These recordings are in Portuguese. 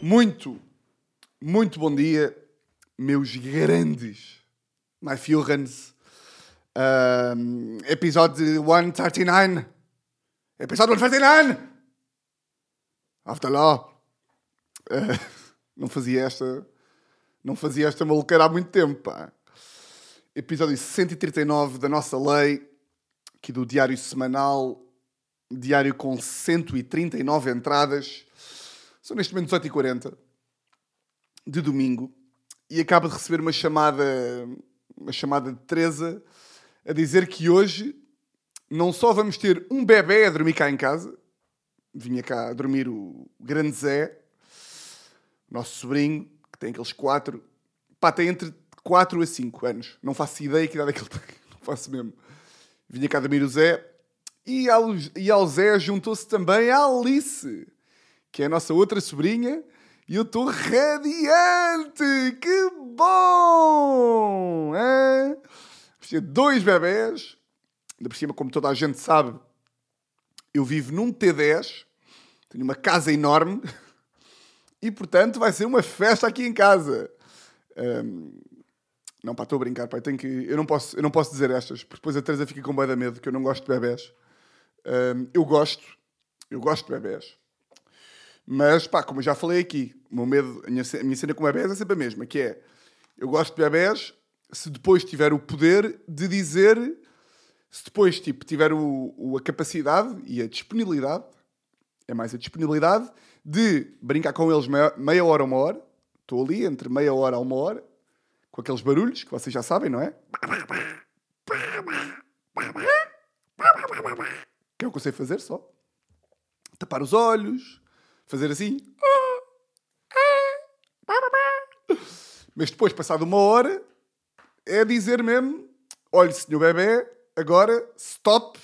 Muito, muito bom dia, meus grandes My Fjorans. Um, episódio 139. Episódio 139! After Law. Uh, não fazia esta. Não fazia esta maluqueira há muito tempo, pá. Episódio 139 da nossa lei, aqui do Diário Semanal. Diário com 139 entradas. São neste momento 18h40 de domingo. E acaba de receber uma chamada, uma chamada de Teresa a dizer que hoje não só vamos ter um bebê a dormir cá em casa, vinha cá a dormir o grande Zé, nosso sobrinho, que tem aqueles quatro, pá, tem entre 4 a 5 anos. Não faço ideia que idade é que ele tem, não faço mesmo. Vinha cá a dormir o Zé, e ao, e ao Zé juntou-se também a Alice, que é a nossa outra sobrinha, e eu estou radiante! Que bom! É? Dois bebés, ainda por cima, como toda a gente sabe, eu vivo num T10, tenho uma casa enorme e, portanto, vai ser uma festa aqui em casa. Um, não, pá, estou a brincar, eu, tenho que, eu, não posso, eu não posso dizer estas, porque depois a Teresa fica com bem da medo, que eu não gosto de bebés. Um, eu gosto, eu gosto de bebés. Mas, pá, como eu já falei aqui, o meu medo, a minha, a minha cena com bebés é sempre a mesma, que é, eu gosto de bebés se depois tiver o poder de dizer, se depois, tipo, tiver o, o, a capacidade e a disponibilidade, é mais a disponibilidade, de brincar com eles meia, meia hora ou uma hora, estou ali entre meia hora a uma hora, com aqueles barulhos que vocês já sabem, não é? Que é o que eu sei fazer só. Tapar os olhos, fazer assim. Mas depois, passado uma hora, é dizer mesmo: olha, senhor bebê, agora stop,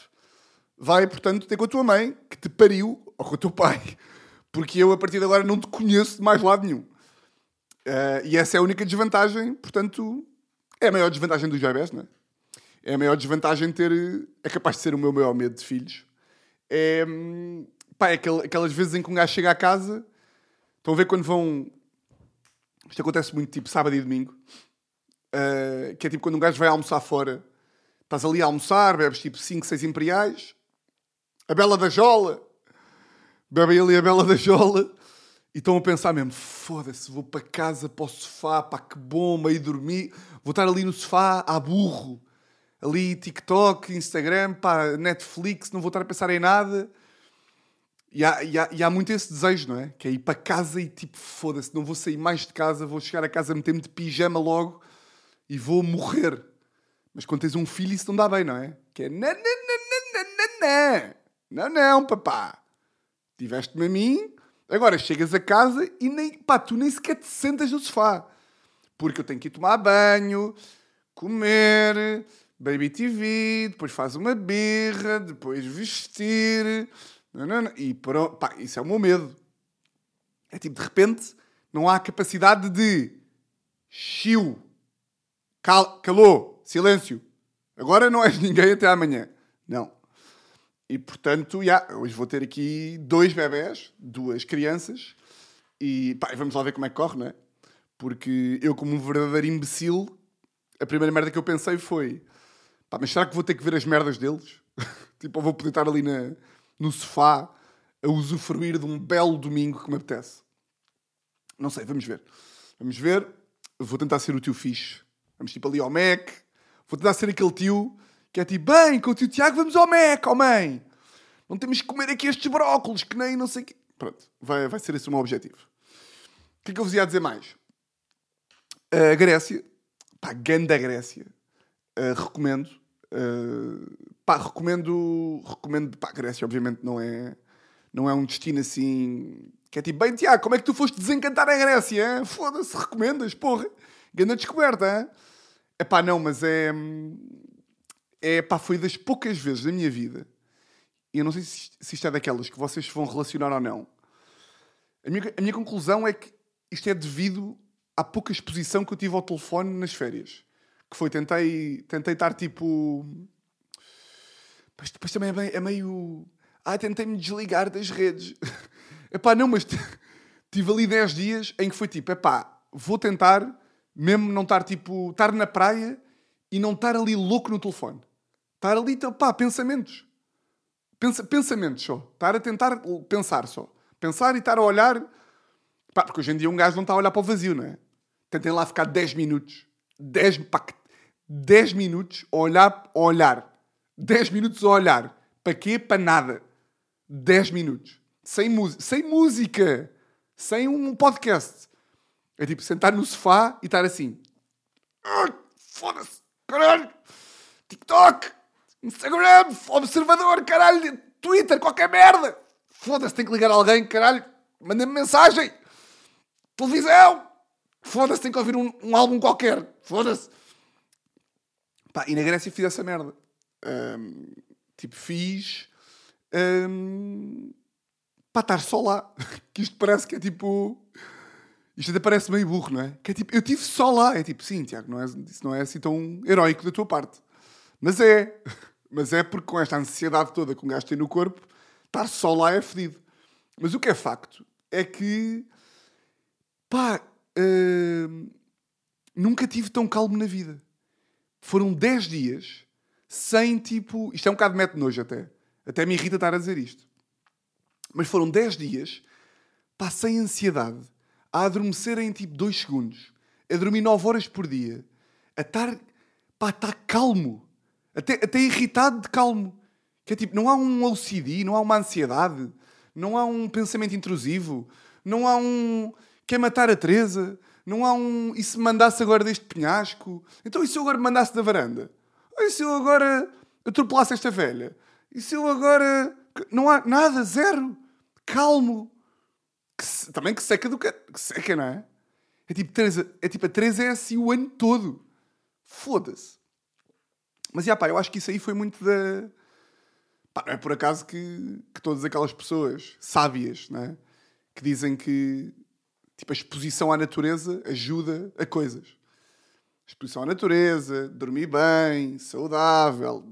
vai, portanto, ter com a tua mãe, que te pariu, ou com o teu pai, porque eu a partir de agora não te conheço de mais lado nenhum. Uh, e essa é a única desvantagem, portanto, é a maior desvantagem dos bebés, não é? É a maior desvantagem de ter. É capaz de ser o meu maior medo de filhos. É. Pá, é aquelas vezes em que um gajo chega à casa, estão a ver quando vão. Isto acontece muito tipo sábado e domingo. Uh, que é tipo quando um gajo vai almoçar fora, estás ali a almoçar, bebes tipo 5, 6 imperiais, a Bela da Jola, bebem ali a Bela da Jola e estão a pensar mesmo: foda-se, vou para casa, para o sofá, pá, que bom, meio dormir, vou estar ali no sofá, a burro, ali TikTok, Instagram, pá, Netflix, não vou estar a pensar em nada. E há, e, há, e há muito esse desejo, não é? Que é ir para casa e tipo, foda-se, não vou sair mais de casa, vou chegar a casa, meter-me de pijama logo e vou morrer. Mas quando tens um filho, isso não dá bem, não é? Que é não, não, não, não, não, papá. Tiveste-me a mim, agora chegas a casa e nem, pá, tu nem sequer te sentas no sofá. Porque eu tenho que ir tomar banho, comer, baby TV, depois faz uma birra, depois vestir. Não, não, não. E pronto, pá, isso é o meu medo. É tipo, de repente, não há capacidade de chiu Cal calou, silêncio. Agora não és ninguém até amanhã. Não. E portanto, yeah, hoje vou ter aqui dois bebés, duas crianças, e pá, vamos lá ver como é que corre, não é? Porque eu, como um verdadeiro imbecil, a primeira merda que eu pensei foi: pá, mas será que vou ter que ver as merdas deles? tipo, eu vou poder estar ali na, no sofá a usufruir de um belo domingo que me apetece. Não sei, vamos ver. Vamos ver. Vou tentar ser o tio fixe Vamos tipo ali ao Mac. Vou tentar ser aquele tio que é tipo, bem, com o tio Tiago vamos ao Mac, oh mãe. Não temos que comer aqui estes brócolos, que nem não sei o quê. Pronto, vai, vai ser esse o meu objetivo. O que é que eu vos ia dizer mais? A Grécia, pá, ganda Grécia. Uh, recomendo. Uh, pá, recomendo. Recomendo. Pá, Grécia, obviamente, não é, não é um destino assim. Que é tipo, bem, Tiago, como é que tu foste desencantar a Grécia? Foda-se, recomendas, porra. Ganda descoberta? É pá, não, mas é. É pá, foi das poucas vezes da minha vida. E eu não sei se, se isto é daquelas que vocês vão relacionar ou não. A minha, a minha conclusão é que isto é devido à pouca exposição que eu tive ao telefone nas férias. Que foi, tentei, tentei estar tipo. Mas depois também é, é meio. Ah, tentei-me desligar das redes. Epá, não, mas tive ali 10 dias em que foi tipo, epá, vou tentar mesmo não estar tipo, estar na praia e não estar ali louco no telefone. Estar ali, pá, pensamentos. Pensa, pensamentos só. Estar a tentar pensar só. Pensar e estar a olhar. Pá, porque hoje em dia um gajo não está a olhar para o vazio, não é? Tentem lá ficar 10 minutos. 10, pá, 10 minutos a olhar, a olhar. 10 minutos a olhar. Para quê? Para nada. 10 minutos. Sem, sem música. Sem um podcast. É tipo sentar no sofá e estar assim. Foda-se. Caralho. TikTok. Instagram. Observador. Caralho. Twitter. Qualquer merda. Foda-se. Tem que ligar alguém. Caralho. Manda-me mensagem. Televisão. Foda-se. Tem que ouvir um, um álbum qualquer. Foda-se. Pá, e na Grécia fiz essa merda. Um, tipo, fiz. Um, para estar só lá. que isto parece que é tipo. Isto até parece meio burro, não é? Que é tipo, eu estive só lá. É tipo, sim, Tiago, não é, isso não é assim tão heróico da tua parte. Mas é. Mas é porque com esta ansiedade toda que um gajo tem no corpo, estar só lá é fedido. Mas o que é facto é que. Pá. Uh, nunca tive tão calmo na vida. Foram 10 dias sem tipo. Isto é um bocado mete nojo até. Até me irrita estar a dizer isto. Mas foram 10 dias, pá, sem ansiedade, a adormecer em tipo 2 segundos, a dormir 9 horas por dia, a estar, pá, estar calmo, até, até irritado de calmo. Que é tipo, não há um OCD, não há uma ansiedade, não há um pensamento intrusivo, não há um. Quer matar a Teresa, não há um. E se mandasse agora deste penhasco? Então e se eu agora mandasse da varanda? E se eu agora atropelasse esta velha? E se eu agora. Não há nada, zero. Calmo. Que se... Também que seca do que. Que seca, não é? É tipo, Teresa... é tipo a Teresa é assim o ano todo. Foda-se. Mas, já pá, eu acho que isso aí foi muito da. Pá, não é por acaso que, que todas aquelas pessoas sábias, não é? Que dizem que tipo, a exposição à natureza ajuda a coisas. Exposição à natureza, dormir bem, saudável.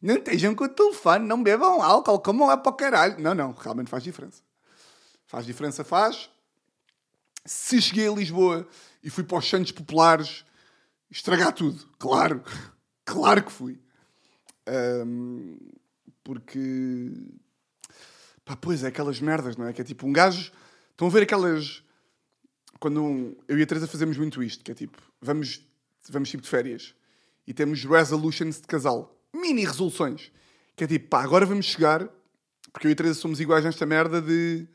Não estejam com o telefone, não bebam álcool, como é para o caralho. Não, não, realmente faz diferença. Faz diferença, faz. Se cheguei a Lisboa e fui para os Santos Populares estragar tudo, claro. Claro que fui. Um, porque. Pá, pois é, aquelas merdas, não é? Que é tipo um gajo. Estão a ver aquelas quando um, eu e a Teresa fazemos muito isto, que é tipo, vamos, vamos tipo de férias e temos resolutions de casal, mini resoluções, que é tipo, pá, agora vamos chegar, porque eu e a Teresa somos iguais nesta merda de,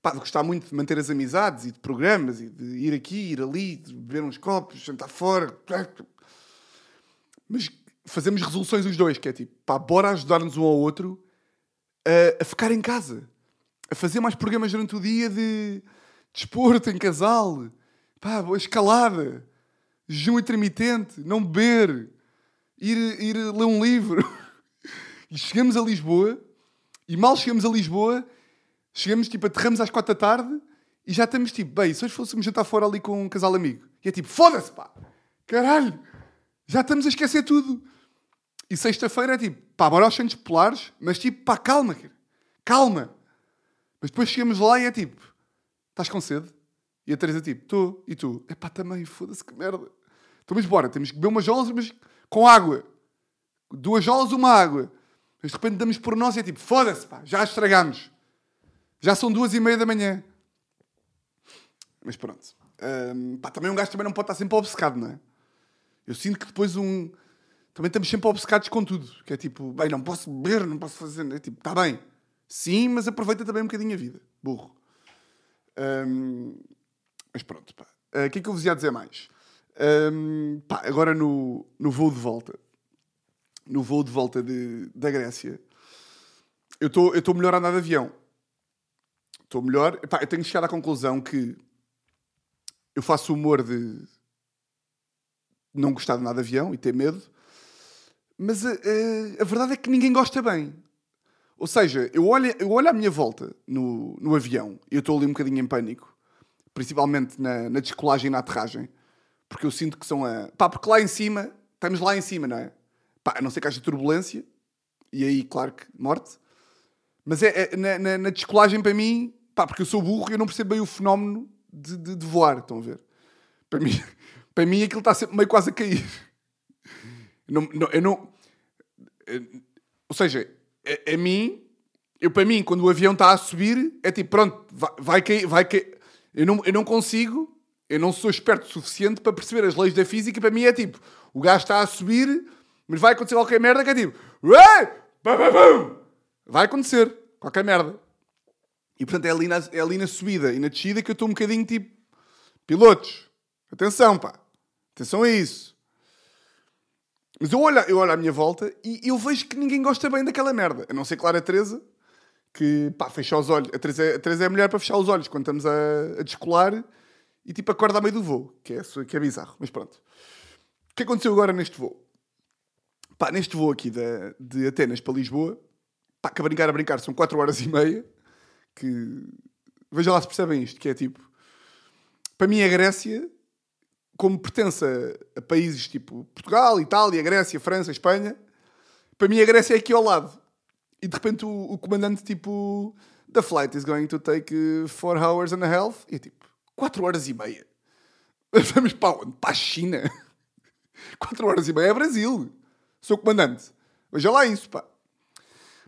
pá, de gostar muito de manter as amizades e de programas e de ir aqui, ir ali, de beber uns copos, jantar fora. Mas fazemos resoluções os dois, que é tipo, pá, bora ajudar-nos um ao outro a, a ficar em casa, a fazer mais programas durante o dia de desporto em casal, pá, escalada, jejum intermitente, não beber, ir, ir ler um livro. E chegamos a Lisboa, e mal chegamos a Lisboa, chegamos, tipo, aterramos às quatro da tarde, e já estamos, tipo, bem, se hoje fôssemos jantar fora ali com um casal amigo. E é tipo, foda-se, pá, caralho, já estamos a esquecer tudo. E sexta-feira é tipo, pá, bora aos centros polares, mas tipo, pá, calma, cara. calma. Mas depois chegamos lá e é tipo, Estás com sede? E a Teresa tipo, estou. E tu? É pá, também, foda-se que merda. Então, mas bora, temos que beber umas jolas, mas com água. Duas jolas, uma água. Mas de repente damos por nós e é tipo, foda-se, pá, já estragamos. Já são duas e meia da manhã. Mas pronto. Um, pá, também um gajo também não pode estar sempre obcecado, não é? Eu sinto que depois um... Também estamos sempre obcecados com tudo. Que é tipo, bem, não posso beber, não posso fazer... É tipo, está bem. Sim, mas aproveita também um bocadinho a vida. Burro. Um, mas pronto, pá. Ah, o uh, que é que eu vos ia dizer mais? Um, pá, agora no, no voo de volta, no voo de volta de, da Grécia, eu estou melhor a andar de avião. Estou melhor. Pá, eu tenho chegado à conclusão que eu faço humor de não gostar de nada de avião e ter medo, mas a, a, a verdade é que ninguém gosta bem. Ou seja, eu olho, eu olho à minha volta no, no avião e eu estou ali um bocadinho em pânico, principalmente na, na descolagem e na aterragem, porque eu sinto que são a. Pá, porque lá em cima, estamos lá em cima, não é? Pá, a não ser que haja turbulência, E aí, claro que morte. Mas é, é- na, na, na descolagem para mim, pá, porque eu sou burro e eu não percebo bem o fenómeno de, de, de voar, estão a ver? Para mim, para mim aquilo está sempre meio quase a cair. Não, não- eu não- eh, ou seja, a, a mim, eu para mim, quando o avião está a subir, é tipo, pronto, vai, vai cair, vai cair. Eu não, eu não consigo, eu não sou esperto o suficiente para perceber as leis da física. Para mim é tipo, o gajo está a subir, mas vai acontecer qualquer merda que é tipo, vai acontecer qualquer merda. E portanto é ali, na, é ali na subida e na descida que eu estou um bocadinho tipo, pilotos, atenção pá, atenção a isso. Mas eu olho, eu olho à minha volta e eu vejo que ninguém gosta bem daquela merda. A não ser, claro, a Teresa, que pá, fecha os olhos. A Teresa, é- a Teresa é a mulher para fechar os olhos quando estamos a, a descolar e tipo acorda a meio do voo, que é, que é bizarro. Mas pronto. O que aconteceu agora neste voo? Pá, neste voo aqui de, de Atenas para Lisboa, pá, que a brincar, a brincar, são 4 horas e meia, que veja lá se percebem isto, que é tipo, para mim a Grécia, como pertence a, países tipo Portugal, Itália, Grécia, França, Espanha, para mim a Grécia é aqui ao lado. E de repente o, o comandante tipo, the flight is going to take 4 hours and a half, e tipo, 4 horas e meia. Vamos para onde? Para a China. 4 horas e meia é Brasil. Sou comandante. Veja lá isso, pá.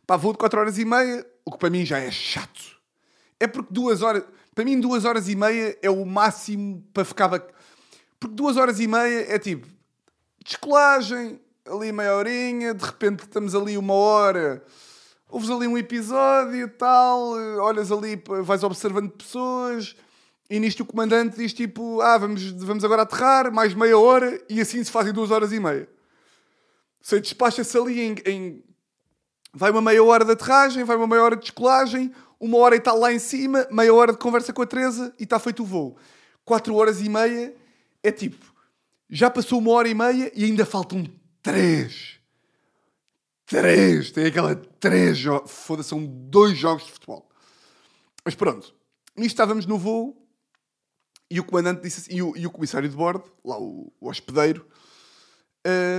Pá, voo de 4 horas e meia, o que para mim já é chato. É porque duas horas... Para mim, duas horas e meia é o máximo para ficar... bac- Porque duas horas e meia é tipo... Descolagem, ali meia horinha, de repente estamos ali uma hora... Ouves ali um episódio tal, olhas ali, vais observando pessoas... E nisto o comandante diz tipo... Ah, vamos, vamos agora aterrar, mais meia hora... E assim se fazem duas horas e meia. Você despacha-se ali em, em- Vai uma meia hora de aterragem, vai uma meia hora de descolagem, uma hora e tal lá em cima, meia hora de conversa com a Teresa e está feito o voo. Quatro horas e meia é tipo, já passou uma hora e meia e ainda faltam três. Três! Tem aquela três. Foda-se, são dois jogos de futebol. Mas pronto, nisto estávamos no voo e o comandante disse assim, e o, e o comissário de bordo, lá o, o hospedeiro,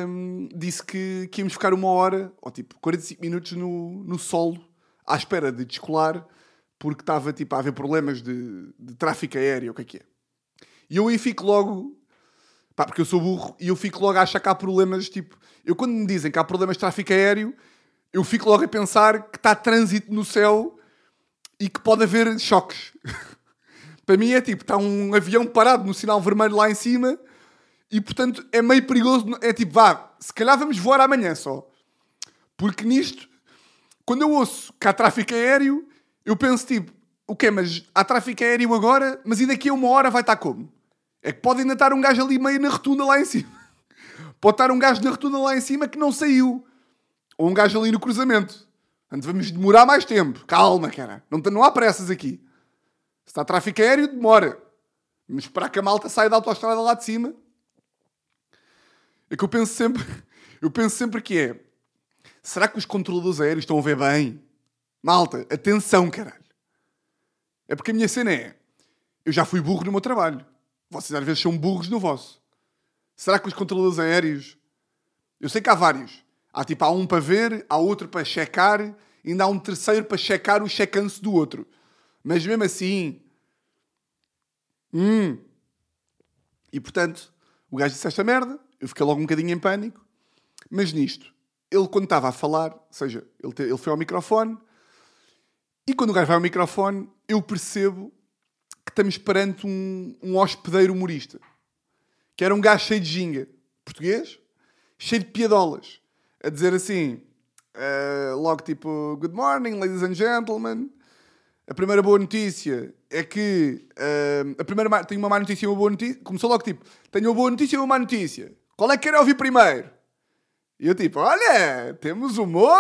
hum, disse que, que íamos ficar uma hora, ou tipo 45 minutos no, no solo, à espera de descolar, porque estava tipo, a haver problemas de, de tráfico aéreo, o que é que é. E eu aí fico logo, pá, porque eu sou burro, e eu fico logo a achar que há problemas, tipo, eu quando me dizem que há problemas de tráfico aéreo, eu fico logo a pensar que está trânsito no céu e que pode haver choques. Para mim é tipo, está um avião parado no sinal vermelho lá em cima e portanto é meio perigoso. É tipo, vá, se calhar vamos voar amanhã só. Porque nisto, quando eu ouço que há tráfico aéreo, eu penso tipo, o quê? Mas há tráfico aéreo agora, mas e daqui a uma hora vai estar como? É que pode ainda estar um gajo ali meio na rotunda lá em cima. Pode estar um gajo na rotunda lá em cima que não saiu. Ou um gajo ali no cruzamento. Portanto, vamos demorar mais tempo. Calma, cara. Não, não há pressas aqui. Se está tráfico aéreo, demora. Vamos esperar que a malta saia da autoestrada lá de cima. É que eu penso sempre... Eu penso sempre que é... Será que os controladores aéreos estão a ver bem? Malta, atenção, caralho. É porque a minha cena é... Eu já fui burro no meu trabalho. Vocês às vezes são burros no vosso. Será que os controladores aéreos... Eu sei que há vários. Há tipo, há um para ver, há outro para checar, e ainda há um terceiro para checar o checanço do outro. Mas mesmo assim... Hum... E portanto, o gajo disse esta merda, eu fiquei logo um bocadinho em pânico, mas nisto, ele quando estava a falar, ou seja, ele, te- ele foi ao microfone, e quando o gajo vai ao microfone, eu percebo estamos perante um, um hospedeiro humorista, que era um gajo cheio de ginga, português, cheio de piadolas, a dizer assim, eh, logo tipo, good morning, ladies and gentlemen, a primeira boa notícia é que. ah, a primeira tenho uma má notícia e uma boa notícia. Começou logo tipo: tenho uma boa notícia e uma má notícia. Qual é que quer ouvir primeiro? E eu tipo: olha, temos humor!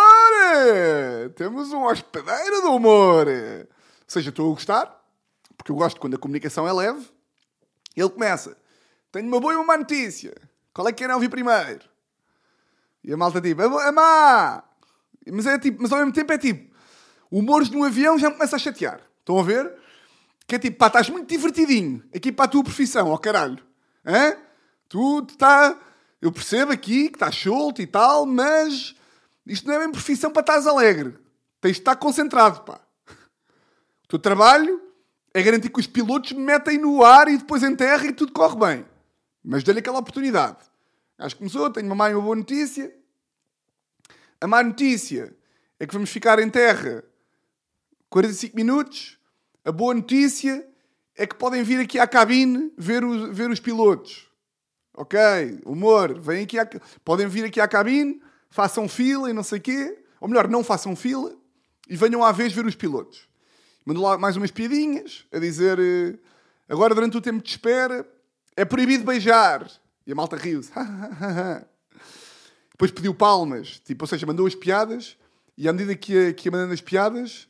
Temos um hospedeiro do humor! Ou seja, estou a gostar, porque eu gosto quando a comunicação é leve. Ele começa: tenho uma boa e uma má notícia. Qual é que querem ouvir primeiro? E a malta tipo: a, má! Mas, é tipo, mas ao mesmo tempo é tipo: humores no avião já me começa a chatear. Estão a ver? Que é tipo, pá, estás muito divertidinho aqui para a tua profissão, ó caralho. Hã? Tu está. Eu percebo aqui que estás solto e tal, mas Isto não é bem profissão para estares alegre. Tens de estar concentrado, pá. O teu trabalho é garantir que os pilotos me metem no ar e depois em terra e tudo corre bem. Mas dê-lhe aquela oportunidade. Acho que começou, tenho uma má e uma boa notícia. A má notícia é que vamos ficar em terra 45 minutos. A boa notícia é que podem vir aqui à cabine ver, os ver os pilotos. Ok, humor, vêm aqui à, podem vir aqui à cabine, façam fila e não sei o quê. Ou melhor, não façam fila e venham à vez ver os pilotos. Mandou lá mais umas piadinhas a dizer eh, agora durante o tempo de espera é proibido beijar. E a malta riu-se. Depois pediu palmas, tipo, ou seja, mandou as piadas e à medida que ia, que ia mandando as piadas,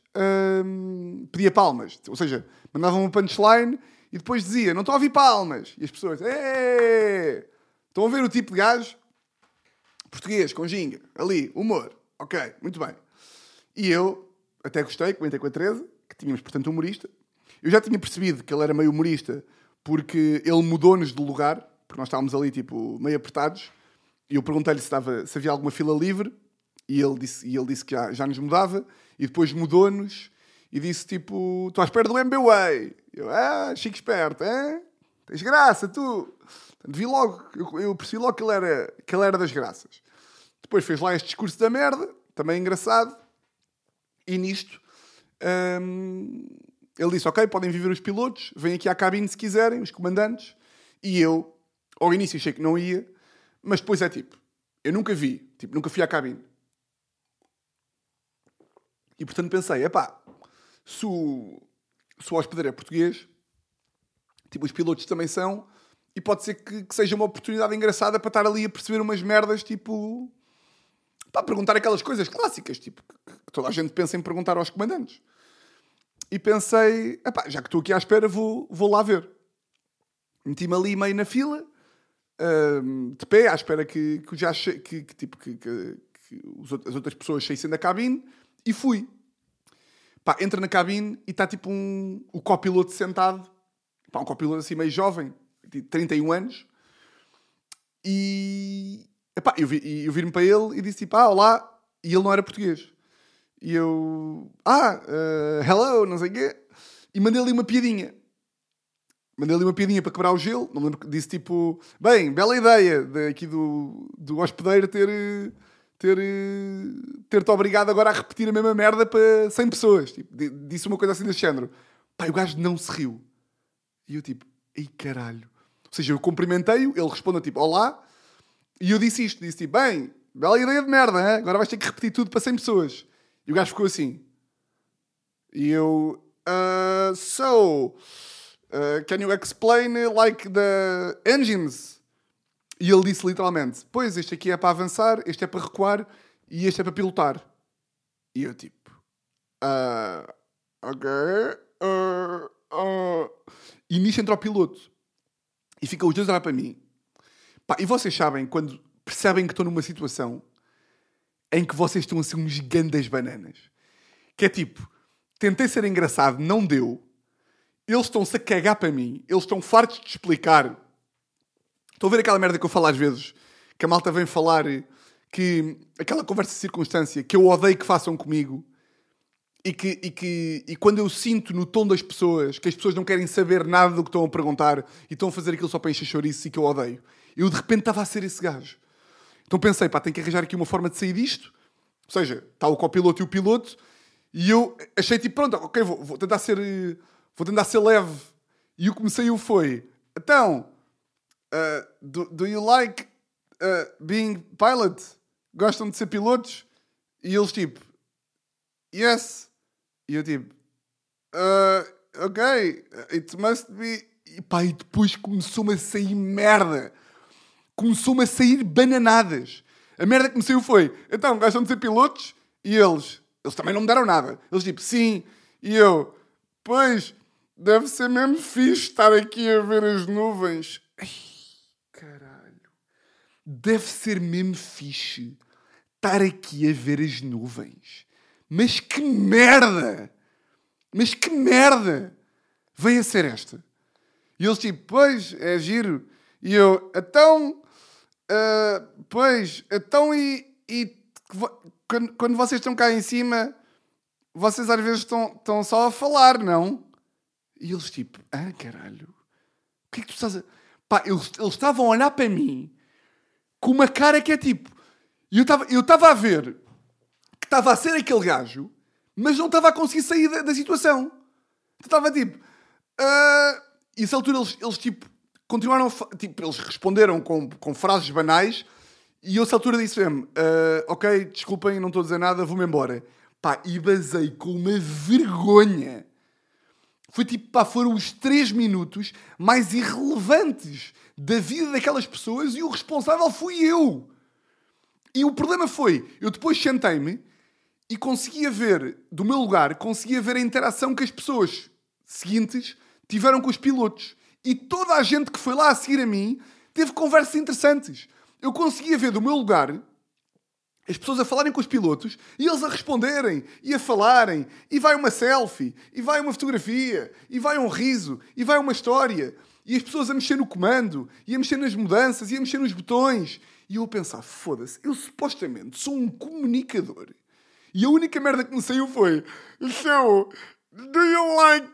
hum, pedia palmas. Ou seja, mandava uma punchline e depois dizia: Não estou a ouvir palmas. E as pessoas: Estão a ver o tipo de gajo? Português, com ginga, ali, humor. Ok, muito bem. E eu até gostei, comentei com a Teresa, tínhamos, portanto, um humorista. Eu já tinha percebido que ele era meio humorista porque ele mudou-nos de lugar, porque nós estávamos ali, tipo, meio apertados. E eu perguntei-lhe se, se havia alguma fila livre e ele disse, e ele disse que já, já nos mudava e depois mudou-nos e disse tipo: Estou à espera do MBWay. Eu, ah, chique esperto, é? Tens graça, tu. Vi logo, eu, eu percebi logo que ele, era, que ele era das graças. Depois fez lá este discurso da merda, também engraçado. E nisto, hum, ele disse: Ok, podem viver os pilotos, vêm aqui à cabine se quiserem, os comandantes. E eu, ao início, achei que não ia, mas depois é tipo: Eu nunca vi, tipo, nunca fui à cabine. E portanto pensei: epá, se o, se o hospedeiro é português, tipo, os pilotos também são, e pode ser que, que, seja uma oportunidade engraçada para estar ali a perceber umas merdas, tipo. Para perguntar aquelas coisas clássicas, tipo, que, toda a gente pensa em perguntar aos comandantes. E pensei, já que estou aqui à espera, vou, vou lá ver. Meti-me ali meio na fila, uh, de pé, à espera que, que já que, que, tipo, que, que, que as outras pessoas saíssem da cabine, e fui. Pá, entra na cabine e está tipo um, o copiloto sentado. Pá, um copiloto assim meio jovem, de 31 anos. E epá, eu, vi, eu vi-me para ele e disse tipo, ah, olá. E ele não era português. E eu, ah, uh, hello, não sei o quê. E mandei ali uma piadinha. Mandei ali uma piadinha para quebrar o gelo. Não lembro, disse tipo, bem, bela ideia aqui do, do hospedeiro ter ter, ter-te obrigado agora a repetir a mesma merda para 100 pessoas. Tipo, disse uma coisa assim desse género. Pai, o gajo não se riu. E eu tipo, ei caralho. Ou seja, eu cumprimentei-o, ele responde tipo, olá. E eu disse isto, disse tipo, bem, bela ideia de merda, hein? agora vais ter que repetir tudo para 100 pessoas. E o gajo ficou assim. E eu, uh, so, uh, can you explain like the engines? E ele disse literalmente: Pois, este aqui é para avançar, este é para recuar e este é para pilotar. E eu tipo: uh, Ok. Uh, uh. E nisto entra o piloto. E fica os dois a olhar para mim. Pá, e vocês sabem, quando percebem que estão numa situação em que vocês estão a ser uns gigantes bananas. Que é tipo, tentei ser engraçado, não deu. Eles estão-se a cagar para mim. Eles estão fartos de explicar Estão a ver aquela merda que eu falo às vezes? Que a malta vem falar que aquela conversa de circunstância que eu odeio que façam comigo e que, e que e quando eu sinto no tom das pessoas que as pessoas não querem saber nada do que estão a perguntar e estão a fazer aquilo só para encher chouriço e que eu odeio, eu de repente estava a ser esse gajo. Então pensei, pá, tenho que arranjar aqui uma forma de sair disto. Ou seja, está o copiloto e o piloto e eu achei tipo, pronto, ok, vou, vou tentar ser vou tentar ser leve. E o que me saiu foi, então, Uh, do, do you like uh, being pilot? Gostam de ser pilotos? E eles tipo, yes. E eu tipo, uh, ok, it must be. E pá, e depois começou-me a sair merda. Começou-me a sair bananadas. A merda que me saiu foi, então, gostam de ser pilotos? E eles, eles também não me deram nada. Eles tipo, sim. E eu, pois, deve ser mesmo fixe estar aqui a ver as nuvens. Ai deve ser mesmo fixe estar aqui a ver as nuvens. Mas que merda! Mas que merda! Veio a ser esta. E eles tipo, pois, é giro. E eu, então, uh, pois, então e, e quando, quando vocês estão cá em cima, vocês às vezes estão, estão só a falar, não? E eles tipo, ah, caralho, o que é que tu estás a... Pá, eles, eles estavam a olhar para mim com uma cara que é tipo... E eu estava eu estava a ver que estava a ser aquele gajo, mas não estava a conseguir sair da, da situação. Estava tipo... ah, E essa altura eles, eles tipo continuaram, tipo, eles responderam com, com frases banais e eu, essa altura, disse mesmo: "Ah, Ok, desculpem, não estou a dizer nada, vou-me embora. Pá, e basei com uma vergonha. Foi tipo, pá, foram os três minutos mais irrelevantes da vida daquelas pessoas e o responsável fui eu. E o problema foi, eu depois sentei-me e conseguia ver, do meu lugar, conseguia ver a interação que as pessoas seguintes tiveram com os pilotos. E toda a gente que foi lá a seguir a mim teve conversas interessantes. Eu conseguia ver do meu lugar as pessoas a falarem com os pilotos e eles a responderem e a falarem. E vai uma selfie, e vai uma fotografia, e vai um riso, e vai uma história. E as pessoas a mexer no comando, e a mexer nas mudanças, e a mexer nos botões. E eu a pensar, foda-se, eu supostamente sou um comunicador. E a única merda que me saiu foi: So, do you like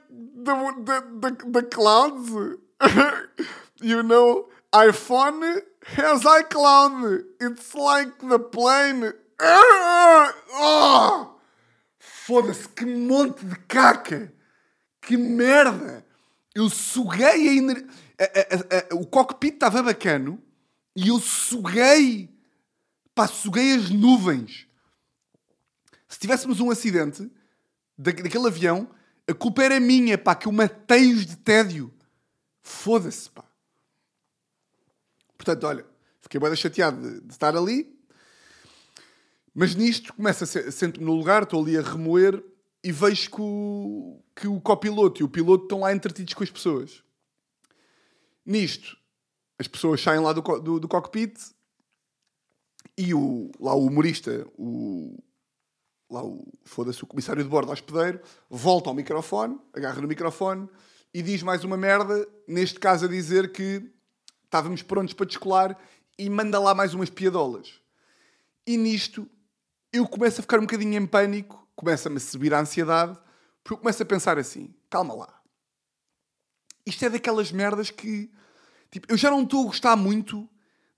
the, the, the, the clouds? you know, iPhone has iCloud. It's like the plane. Ah! Foda-se, que monte de caca! Que merda! Eu suguei a ener... a- a- a- a- O cockpit estava bacano e eu suguei. Pá, suguei as nuvens. Se tivéssemos um acidente da- daquele avião, a culpa era minha, pá, que eu matei-os de tédio. Foda-se, pá. Portanto, olha, fiquei bem chateado de, de estar ali. Mas nisto, começa a sento-me no lugar, estou ali a remoer e vejo que o, que o copiloto e o piloto estão lá entretidos com as pessoas. Nisto, as pessoas saem lá do, do, do cockpit e o, lá o humorista, o, lá o, foda-se, o comissário de bordo, hospedeiro, volta ao microfone, agarra no microfone e diz mais uma merda, neste caso a dizer que estávamos prontos para descolar e manda lá mais umas piadolas. E nisto eu começo a ficar um bocadinho em pânico, começa-me a subir a ansiedade, porque eu começo a pensar assim: calma lá. Isto é daquelas merdas que tipo, eu já não estou a gostar muito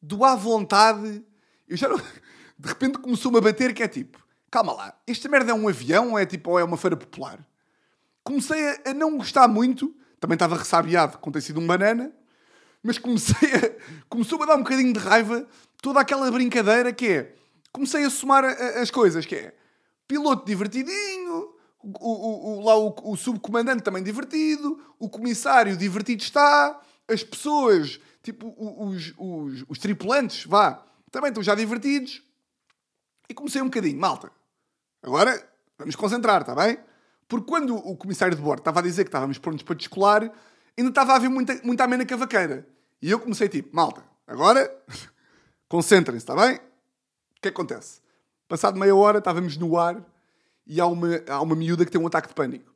do à vontade. Eu já não... De repente começou-me a bater que é tipo: calma lá, esta merda é um avião ou é, tipo, ou é uma feira popular? Comecei a, não gostar muito, também estava ressabiado com ter sido um banana, mas comecei a, começou-me a dar um bocadinho de raiva toda aquela brincadeira que é. Comecei a somar a- as coisas, que é piloto divertidinho, o, o- o- lá o, o subcomandante também divertido, o comissário divertido está, as pessoas, tipo os, os, os tripulantes, vá, também estão já divertidos. E comecei um bocadinho, malta. Agora vamos concentrar, está bem? Porque quando o comissário de bordo estava a dizer que estávamos prontos para descolar, ainda estava a haver muita, muita amena cavaqueira. E eu comecei tipo, malta, agora concentrem-se, está bem? O que é que acontece? Passado meia hora estávamos no ar e há uma, há uma miúda que tem um ataque de pânico.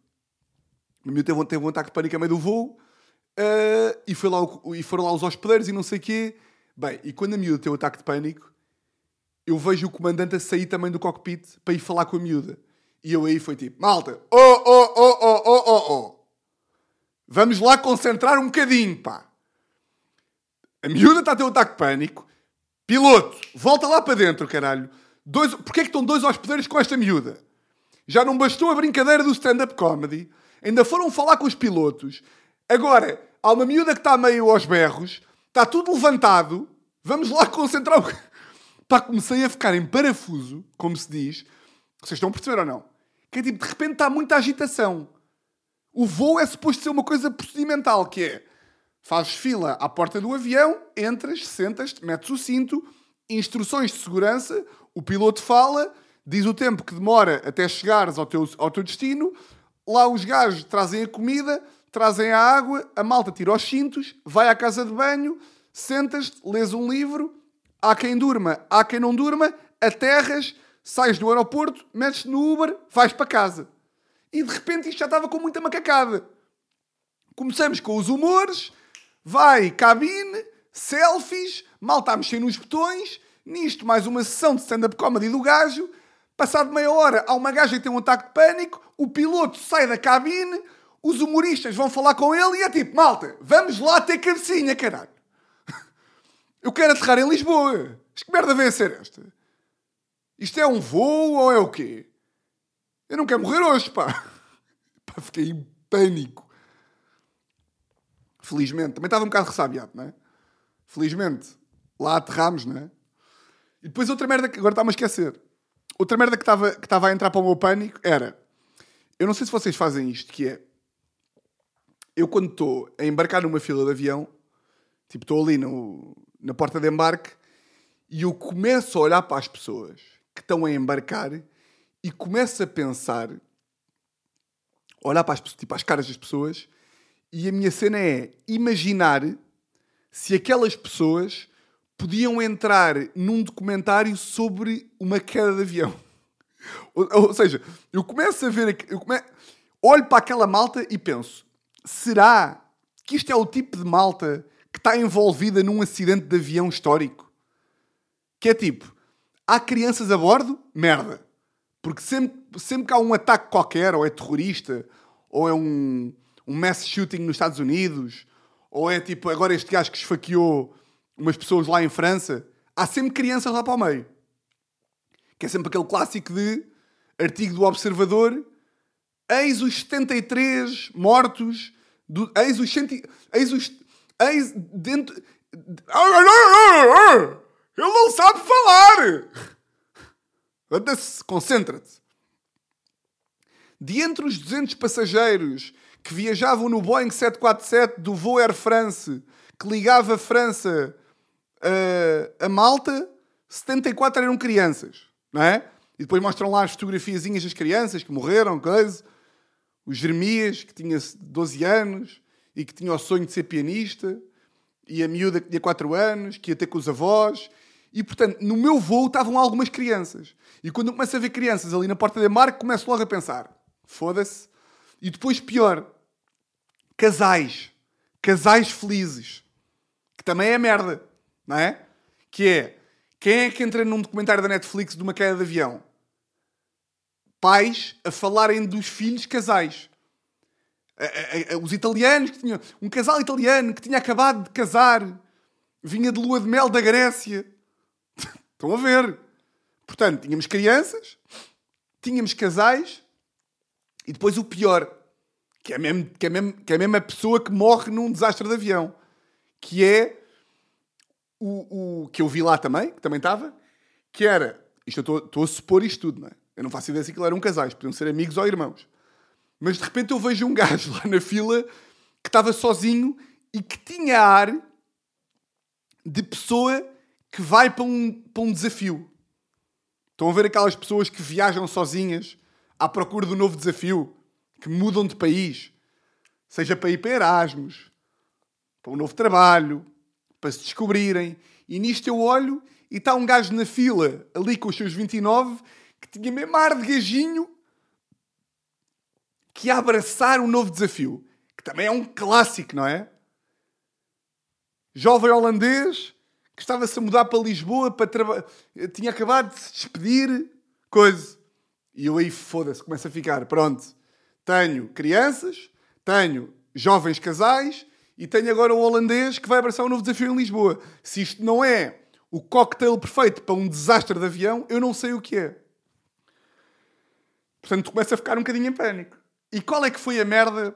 Uma miúda teve, um- teve um ataque de pânico a meio do voo ah, e, foi lá o- e foram lá os hospedeiros e não sei o quê. Bem, e quando a miúda tem um ataque de pânico, eu vejo o comandante a sair também do cockpit para ir falar com a miúda. E eu aí foi tipo, malta, oh, oh, oh, oh, oh, oh, oh. Vamos lá concentrar um bocadinho, pá. A miúda está a ter um ataque de pânico. Piloto, volta lá para dentro, caralho. Dois... Porquê é que estão dois hospedeiros com esta miúda? Já não bastou a brincadeira do stand-up comedy. Ainda foram falar com os pilotos. Agora, há uma miúda que está meio aos berros. Está tudo levantado. Vamos lá concentrar o... Pá, comecei a ficar em parafuso, como se diz. Vocês estão a perceber ou não? Que é tipo, de repente está muita agitação. O voo é suposto ser uma coisa procedimental, que é... Fazes fila à porta do avião, entras, sentas-te, metes o cinto, instruções de segurança, o piloto fala, diz o tempo que demora até chegares ao teu, ao teu destino, lá os gajos trazem a comida, trazem a água, a malta tira os cintos, vai à casa de banho, sentas-te, lês um livro, há quem durma, há quem não durma, aterras, sais do aeroporto, metes no Uber, vais para casa. E de repente isto já estava com muita macacada. Começamos com os humores, vai cabine, selfies, mal está a mexer nos botões, nisto mais uma sessão de stand-up comedy do gajo. Passado meia hora, há uma gaja que tem um ataque de pânico, o piloto sai da cabine, os humoristas vão falar com ele e é tipo, malta, vamos lá ter cabecinha, caralho. Eu quero aterrar em Lisboa. Mas que merda vem a ser esta? Isto é um voo ou é o quê? Eu não quero morrer hoje, pá. pá fiquei em pânico. Felizmente. Também estava um bocado ressabiado, não é? Felizmente. Lá aterramos, não é? E depois outra merda que agora está-me a esquecer. Outra merda que estava, que estava a entrar para o meu pânico era... Eu não sei se vocês fazem isto, que é... Eu quando estou a embarcar numa fila de avião, tipo, estou ali no, na porta de embarque e eu começo a olhar para as pessoas que estão a embarcar e começo a pensar, olhar para as, tipo, as caras das pessoas e a minha cena é imaginar se aquelas pessoas podiam entrar num documentário sobre uma queda de avião. Ou, ou seja, eu começo a ver, eu come... olho para aquela malta e penso: será que isto é o tipo de malta que está envolvida num acidente de avião histórico? Que é tipo, há crianças a bordo? Merda. Porque sempre, sempre que há um ataque qualquer, ou é terrorista, ou é um, um mass shooting nos Estados Unidos, ou é tipo agora este gajo que esfaqueou umas pessoas lá em França, há sempre crianças lá para o meio. Que é sempre aquele clássico de artigo do Observador, eis os 73 mortos, do, eis os... Centi, eis os eis dentro... Ele não sabe falar! Concentra-te. De entre os 200 passageiros que viajavam no Boeing 747 do voo Air France, que ligava a França a, a Malta, 74 eram crianças, não é? E depois mostram lá as fotografiazinhas das crianças que morreram, coisa. O Jeremias, que tinha 12 anos e que tinha o sonho de ser pianista, e a miúda que tinha 4 anos, que ia ter com os avós. E, portanto, no meu voo estavam algumas crianças. E quando eu começo a ver crianças ali na porta da marca, começo logo a pensar: foda-se. E depois, pior, casais. Casais felizes. Que também é merda, não é? Que é, quem é que entra num documentário da Netflix de uma queda de avião? Pais a falarem dos filhos casais. Os italianos que tinham. Um casal italiano que tinha acabado de casar, vinha de lua de mel da Grécia. Estão a ver? Portanto, tínhamos crianças, tínhamos casais e depois o pior, que é mesmo, que é mesmo, que é mesmo a pessoa que morre num desastre de avião, que é o, o que eu vi lá também, que também estava, que era, isto eu estou a supor isto tudo, não é? Eu não faço ideia se aquilo eram casais, podiam ser amigos ou irmãos. Mas de repente eu vejo um gajo lá na fila que estava sozinho e que tinha ar de pessoa que vai para um, para um desafio. Estão a ver aquelas pessoas que viajam sozinhas à procura do novo desafio, que mudam de país, seja para ir para Erasmus, para um novo trabalho, para se descobrirem. E nisto eu olho e está um gajo na fila, ali com os seus 29, que tinha mesmo ar de gajinho, que abraçar um novo desafio. Que também é um clássico, não é? Jovem holandês que estava-se a mudar para Lisboa para trabalhar. Tinha acabado de se despedir, coisa. E eu aí, foda-se, começo a ficar. Pronto, tenho crianças, tenho jovens casais e tenho agora um holandês que vai abraçar um novo desafio em Lisboa. Se isto não é o cocktail perfeito para um desastre de avião, eu não sei o que é. Portanto, começo a ficar um bocadinho em pânico. E qual é que foi a merda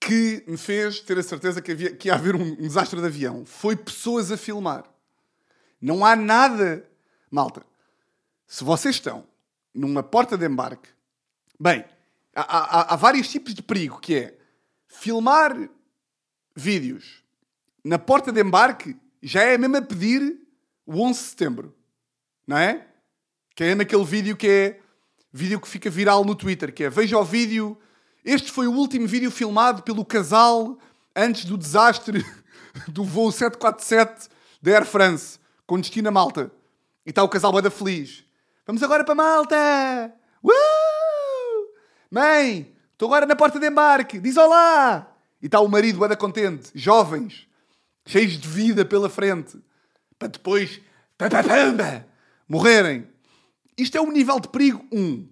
que me fez ter a certeza que, havia, que ia haver um, um desastre de avião foi pessoas a filmar. Não há nada. Malta, se vocês estão numa porta de embarque, bem, há, há, há vários tipos de perigo, que é filmar vídeos na porta de embarque já é mesmo a pedir o 11 de setembro, não é? Que é naquele vídeo que é vídeo que fica viral no Twitter, que é veja o vídeo este foi o último vídeo filmado pelo casal antes do desastre do voo 747 da Air France, com destino a Malta. E está o casal bada feliz. Vamos agora para Malta! Uh! Mãe, estou agora na porta de embarque, diz olá! E está o marido bada contente, jovens, cheios de vida pela frente, para depois, morrerem. Isto é o nível de perigo 1.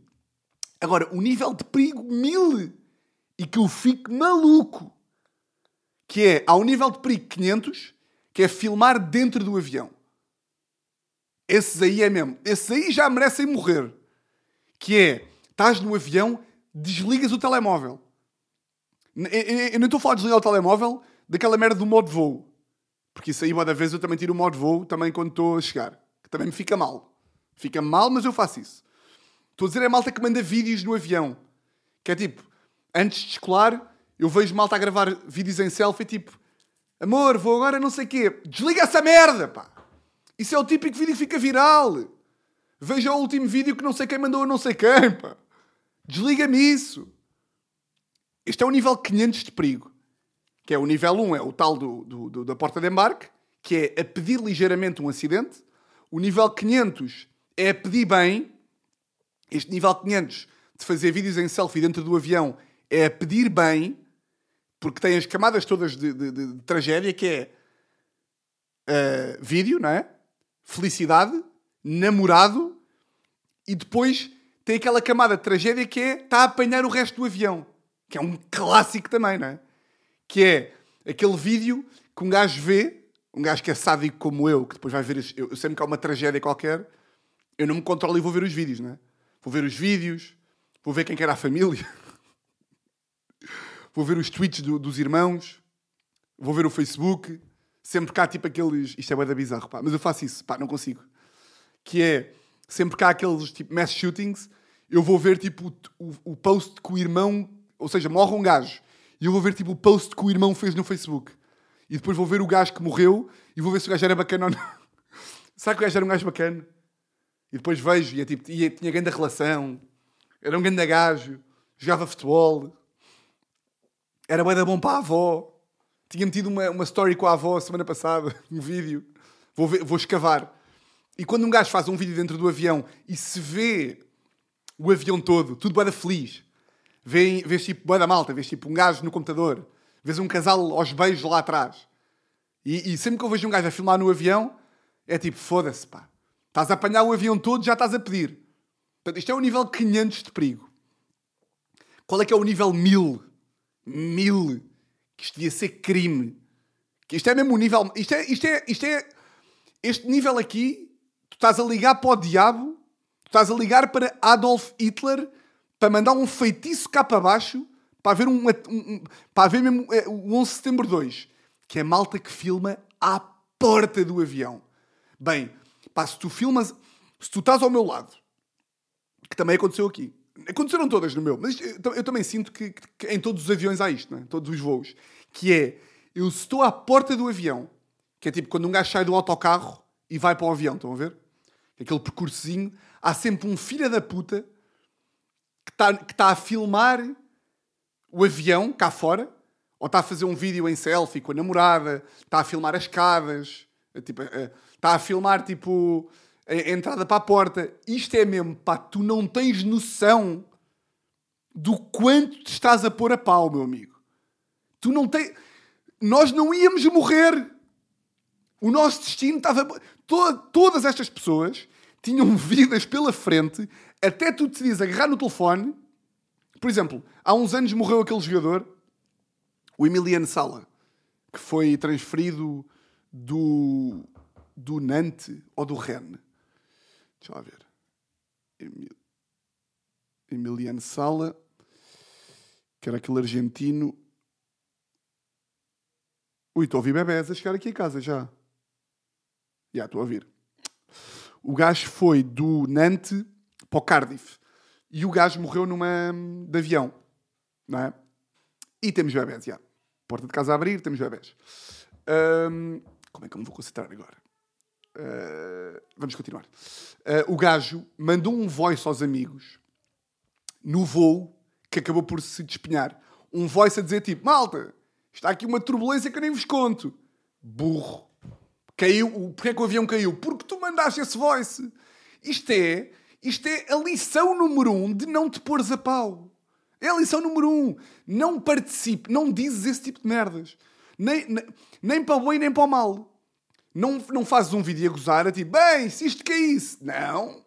Agora, o nível de perigo 1000 e que eu fico maluco, que é ao nível de perigo 500, que é filmar dentro do avião. Esses aí é mesmo. Esses aí já merecem morrer. Que é, estás no avião, desligas o telemóvel. Eu não estou a falar de desligar o telemóvel daquela merda do modo voo. Porque isso aí, uma da vez, eu também tiro o modo voo também quando estou a chegar. Que também me fica mal. Fica mal, mas eu faço isso. Estou a dizer é malta que manda vídeos no avião. Que é tipo, antes de escolar, eu vejo malta a gravar vídeos em selfie, tipo, amor, vou agora não sei o quê. Desliga essa merda, pá. Isso é o típico vídeo que fica viral. Veja o último vídeo que não sei quem mandou a não sei quem, pá. Desliga-me isso. Este é o nível 500 de perigo. Que é o nível 1, é o tal do, do, do, da porta de embarque, que é a pedir ligeiramente um acidente. O nível 500 é pedir bem. Este nível 500 de fazer vídeos em selfie dentro do avião é pedir bem, porque tem as camadas todas de, de, de, de tragédia, que é uh, vídeo, não é? Felicidade, namorado, e depois tem aquela camada de tragédia que é está a apanhar o resto do avião. Que é um clássico também, não é? Que é aquele vídeo que um gajo vê, um gajo que é sádico como eu, que depois vai ver. Eu, eu sempre que há uma tragédia qualquer, eu não me controlo e vou ver os vídeos, não é? Vou ver os vídeos, vou ver quem quer a família, vou ver os tweets do, dos irmãos, vou ver o Facebook. Sempre cá, tipo aqueles. Isto é da bizarro, pá, mas eu faço isso, pá, não consigo. Que é sempre cá aqueles tipo mass shootings, eu vou ver tipo o, o, o post que o irmão, ou seja, morre um gajo, e eu vou ver tipo o post que o irmão fez no Facebook. E depois vou ver o gajo que morreu e vou ver se o gajo era bacana ou não. Será que o gajo era um gajo bacana? E depois vejo, e é, tipo, e tinha grande relação, era um grande gajo, jogava futebol, era bem bom para a avó. Tinha metido uma, uma story com a avó semana passada, um vídeo. Vou, ver, vou escavar. E quando um gajo faz um vídeo dentro do avião e se vê o avião todo, tudo bem feliz, vês, vês tipo bem da malta, vês tipo um gajo no computador, vês um casal aos beijos lá atrás. E, e sempre que eu vejo um gajo a filmar no avião, é tipo, foda-se, pá. Estás a apanhar o avião todo, já estás a pedir. Portanto, isto é o nível 500 de perigo. Qual é que é o nível 1000? 1000. Que isto devia ser crime. Que isto é mesmo o nível... Isto é, isto é, isto é... Este nível aqui, tu estás a ligar para o diabo, tu estás a ligar para Adolf Hitler para mandar um feitiço cá para baixo para haver, um, um, para haver mesmo é, o 11 de setembro 2, que é malta que filma à porta do avião. Bem, Pá, se tu filmas, se tu estás ao meu lado, que também aconteceu aqui, aconteceram todas no meu, mas eu, eu também sinto que, que, em todos os aviões há isto, não é? todos os voos, que é, eu estou à porta do avião, que é tipo quando um gajo sai do autocarro e vai para o avião, estão a ver? Aquele percursozinho, há sempre um filho da puta que está que tá a filmar o avião cá fora, ou está a fazer um vídeo em selfie com a namorada, está a filmar as escadas, é tipo, é, Está a filmar, tipo, a entrada para a porta. Isto é mesmo, pá, tu não tens noção do quanto te estás a pôr a pau, meu amigo. Tu não tens... Nós não íamos morrer. O nosso destino estava... todas estas pessoas tinham vidas pela frente até tu decides agarrar no telefone. Por exemplo, há uns anos morreu aquele jogador, o Emiliano Sala, que foi transferido do do Nantes ou do Rennes? Deixa lá ver. Emil... Emiliano Sala, que era aquele argentino. Ui, estou a ouvir bebés a chegar aqui a casa já. Já, estou a ouvir. O gajo foi do Nantes para o Cardiff. E o gajo morreu numa de avião. Não é? E temos bebés, já. Porta de casa a abrir, temos bebés. Como é que eu me vou concentrar agora? Uh, vamos continuar. Uh, o gajo mandou um voice aos amigos no voo que acabou por se despenhar. Um voice a dizer tipo: Malta, está aqui uma turbulência que eu nem vos conto. Burro. Caiu. Porquê é que o avião caiu? Porque tu mandaste esse voice. Isto é, isto é a lição número um de não te pôres a pau. É a lição número um. Não participe, não dizes esse tipo de merdas. Nem, nem, nem para o bem nem para o mal. Não, não fazes um vídeo a gozar a ti, bem, se isto isso. Não.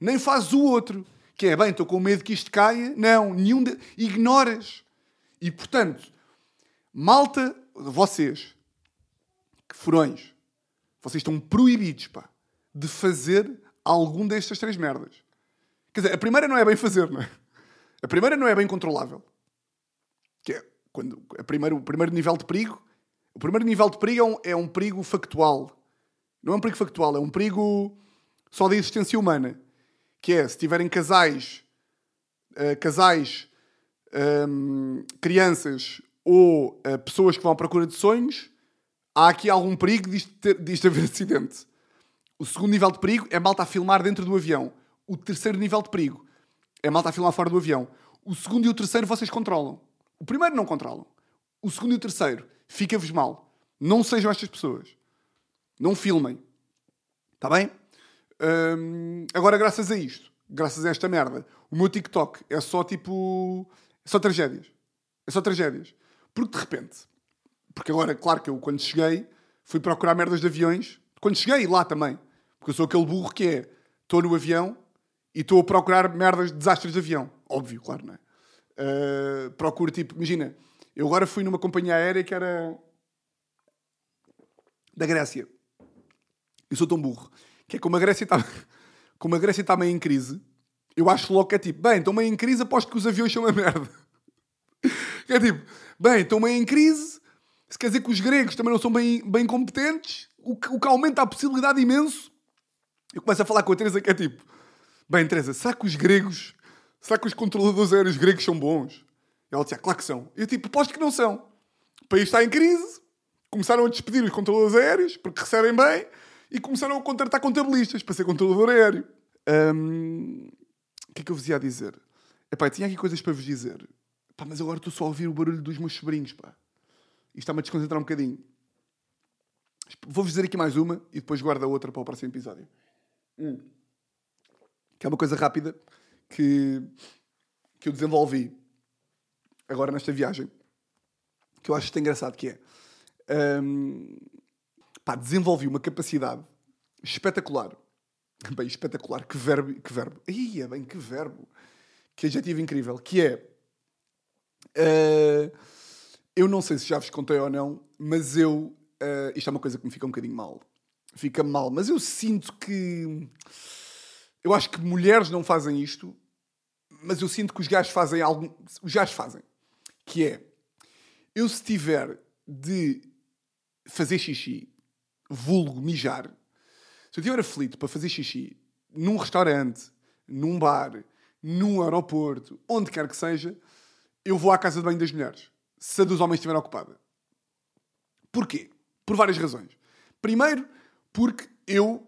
Nem fazes o outro. Que é, bem, estou com medo que isto caia. Não, nenhum de... ignoras. E, portanto, malta, vocês, que furões, vocês estão proibidos, pá, de fazer algum destas três merdas. Quer dizer, a primeira não é bem fazer, não é? A primeira não é bem controlável. Que é quando a primeiro, o primeiro nível de perigo. O primeiro nível de perigo é um, é um perigo factual. Não é um perigo factual, é um perigo só da existência humana. Que é, se tiverem casais, uh, casais, um, crianças ou uh, pessoas que vão à procura de sonhos, há aqui algum perigo disto, ter, haver acidente. O segundo nível de perigo é malta a filmar dentro do avião. O terceiro nível de perigo é malta a filmar fora do avião. O segundo e o terceiro vocês controlam. O primeiro não controlam. O segundo e o terceiro fica-vos mal. Não sejam estas pessoas. Não filmem. Está bem? Hum, agora, graças a isto, graças a esta merda, o meu TikTok é só tipo. É só tragédias. É só tragédias. Porque de repente. Porque agora, claro que eu, quando cheguei, fui procurar merdas de aviões. Quando cheguei, lá também. Porque eu sou aquele burro que é. Estou no avião e estou a procurar merdas de desastres de avião. Óbvio, claro, não é? Uh, procuro, tipo, imagina, eu agora fui numa companhia aérea que era da Grécia. Eu sou tão burro que é como a Grécia está como a Grécia está meio em crise, eu acho logo que é tipo, bem, estão meio em crise, aposto que os aviões são uma merda. é tipo, bem, estão meio em crise, se quer dizer que os gregos também não são bem, bem competentes, o que, o que aumenta a possibilidade imenso. Eu começo a falar com a Teresa que é tipo, bem, Teresa, será que os gregos, será que os controladores aéreos gregos são bons? E ela dizia, claro que são. E eu tipo, aposto que não são. O país está em crise, começaram a despedir os controladores aéreos porque recebem bem e começaram a contratar contabilistas para ser controlador aéreo. Um, o que é que eu vos ia dizer? Epá, tinha aqui coisas para vos dizer. Epá, mas agora estou só a ouvir o barulho dos meus sobrinhos, pá. Isto está-me a desconcentrar um bocadinho. Vou-vos dizer aqui mais uma e depois guardo a outra para o próximo episódio. Hum. Que é uma coisa rápida que, que eu desenvolvi agora nesta viagem. Que eu acho é engraçado que é. Um, pá, desenvolvi uma capacidade espetacular. Bem, espetacular. Que verbo. Que verbo. Ia, bem, que verbo. Que adjetivo incrível. Que é. Uh, eu não sei se já vos contei ou não, mas eu. Uh, isto é uma coisa que me fica um bocadinho mal. Fica mal, mas eu sinto que. Eu acho que mulheres não fazem isto, mas eu sinto que os gajos fazem algo. Os gajos fazem. Que é. Eu, se tiver de fazer xixi vulgo mijar, se eu estiver aflito para fazer xixi num restaurante, num bar, num aeroporto, onde quer que seja, eu vou à casa de banho das mulheres, se a dos homens estiver ocupada. Porquê? Por várias razões. Primeiro, porque eu,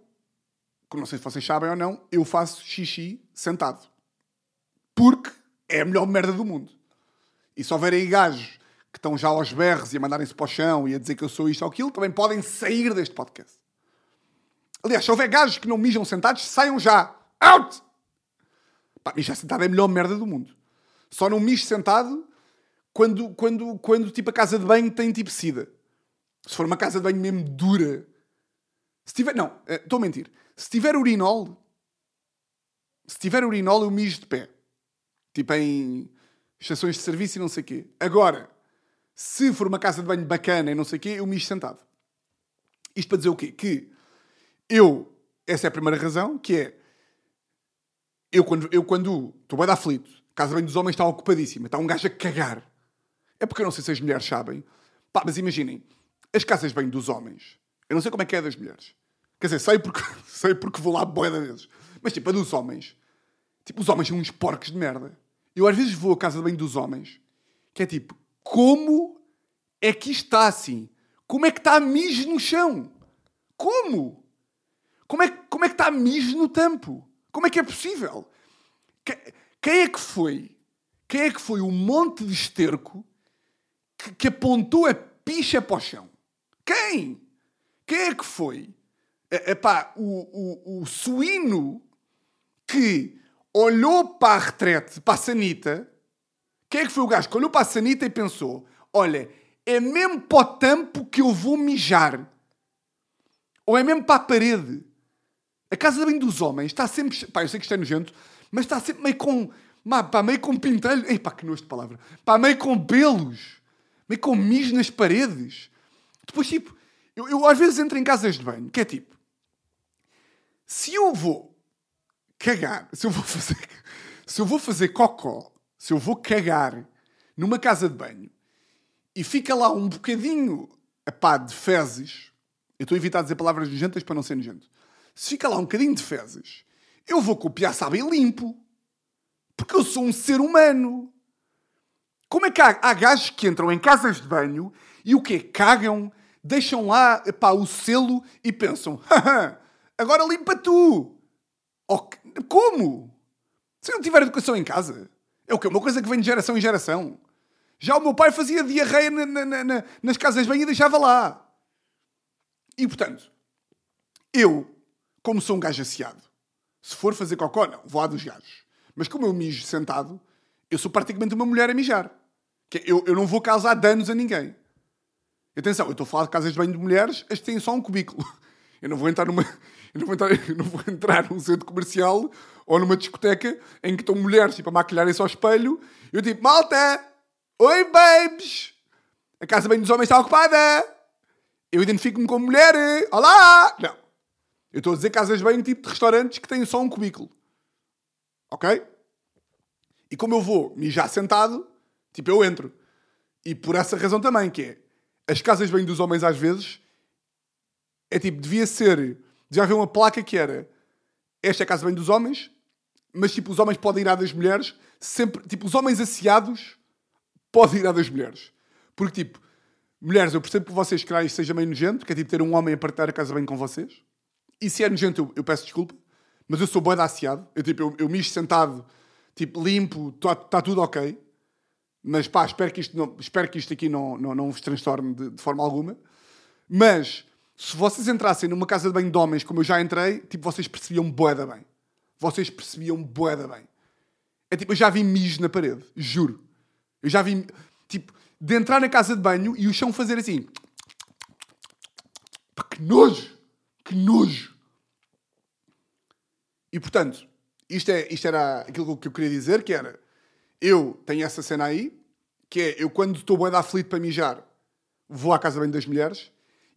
não sei se vocês sabem ou não, eu faço xixi sentado. Porque é a melhor merda do mundo. E se houver aí gajos que estão já aos berros e a mandarem-se para o chão e a dizer que eu sou isto ou aquilo, também podem sair deste podcast. Aliás, se houver gajos que não mijam sentados, saiam já. Out! Pá, mijar sentado é a melhor merda do mundo. Só não mijo sentado quando, quando, quando tipo a casa de banho tem tipo sida. Se for uma casa de banho mesmo dura. Se tiver. Não, eh, estou a mentir. Se tiver urinol. Se tiver urinol, eu mijo de pé. Tipo em estações de serviço e não sei o quê. Agora, se for uma casa de banho bacana e não sei o quê, eu mijo sentado. Isto para dizer o quê? Que eu, essa é a primeira razão, que é eu quando, eu quando estou bem aflito, a casa de banho dos homens está ocupadíssima, está um gajo a cagar. É porque eu não sei se as mulheres sabem. Pá, mas imaginem, as casas de banho dos homens, eu não sei como é que é das mulheres. Quer dizer, sei porque, sei porque vou lá boeda vezes. Mas tipo, a dos homens, tipo, os homens são uns porcos de merda. Eu às vezes vou à casa de banho dos homens, que é tipo, como é que está assim? Como é que está a mijo no chão? Como? Como é, como é que está a mijo no tampo? Como é que é possível? Que, quem é que foi? Quem é que foi o monte de esterco que, que apontou a picha para o chão? Quem? Quem é que foi? Epá, o, o, o suíno que olhou para a retrete, para a sanita, quem é que foi o gajo que olhou para a sanita e pensou: olha, é mesmo para o tampo que eu vou mijar? Ou é mesmo para a parede? A casa de banho dos homens está sempre. Pá, eu sei que isto é nojento, mas está sempre meio com. Pá, meio com pintelho. Ei, pá, que nojo de palavra. Pá, meio com pelos. Meio com mijo nas paredes. Depois, tipo, eu, eu às vezes entro em casas de banho, que é tipo. Se eu vou cagar, se eu vou fazer. Se eu vou fazer cocó, se eu vou cagar numa casa de banho e fica lá um bocadinho epá, de fezes, eu estou a evitar dizer palavras nojentas para não ser nojento. Se fica lá um bocadinho de fezes, eu vou copiar, sabe, limpo. Porque eu sou um ser humano. Como é que há, há gajos que entram em casas de banho e o quê? Cagam, deixam lá epá, o selo e pensam: agora limpa tu. Como? Se não tiver educação em casa, é o quê? Uma coisa que vem de geração em geração. Já o meu pai fazia diarreia na, na, na, nas casas de banho e deixava lá. E portanto, eu, como sou um gajo aciado, se for fazer cocó, não, vou lá dos gajos. Mas como eu mijo sentado, eu sou praticamente uma mulher a mijar. Que eu, eu não vou causar danos a ninguém. Atenção, eu estou a falar de casas de banho de mulheres, as têm só um cubículo. Eu não vou entrar numa. Eu não vou entrar, não vou entrar num centro comercial ou numa discoteca em que estão mulheres tipo, a maquilharem-se ao espelho. Eu tipo, malta! Oi, babes! A casa bem dos homens está ocupada! Eu identifico-me como mulher! Olá! Não. Eu estou a dizer casas bem tipo de restaurantes que têm só um cubículo. Ok? E como eu vou mijar sentado, tipo, eu entro. E por essa razão também, que é, as casas bem dos homens às vezes, é tipo, devia ser, já havia uma placa que era, esta é a casa bem dos homens, mas tipo, os homens podem ir à das mulheres, sempre, tipo, os homens asseados pode ir à das mulheres. Porque, tipo, mulheres, eu percebo que vocês querem isto seja meio nojento, que é tipo ter um homem a partilhar a casa bem com vocês. E se é nojento, eu, eu peço desculpa. Mas eu sou boi da aciado. Eu, tipo, eu, eu sentado, tipo, limpo, está tá tudo ok. Mas pá, espero que isto, não, espero que isto aqui não, não, não vos transtorne de, de forma alguma. Mas, se vocês entrassem numa casa de banho de homens, como eu já entrei, tipo, vocês percebiam boeda bem. Vocês percebiam boeda bem. É tipo, eu já vi mijo na parede, juro. Eu já vi, tipo, de entrar na casa de banho e o chão fazer assim. Que nojo! Que nojo! E portanto, isto, é, isto era aquilo que eu queria dizer, que era, eu tenho essa cena aí, que é, eu quando estou bem aflito para mijar, vou à casa de banho das mulheres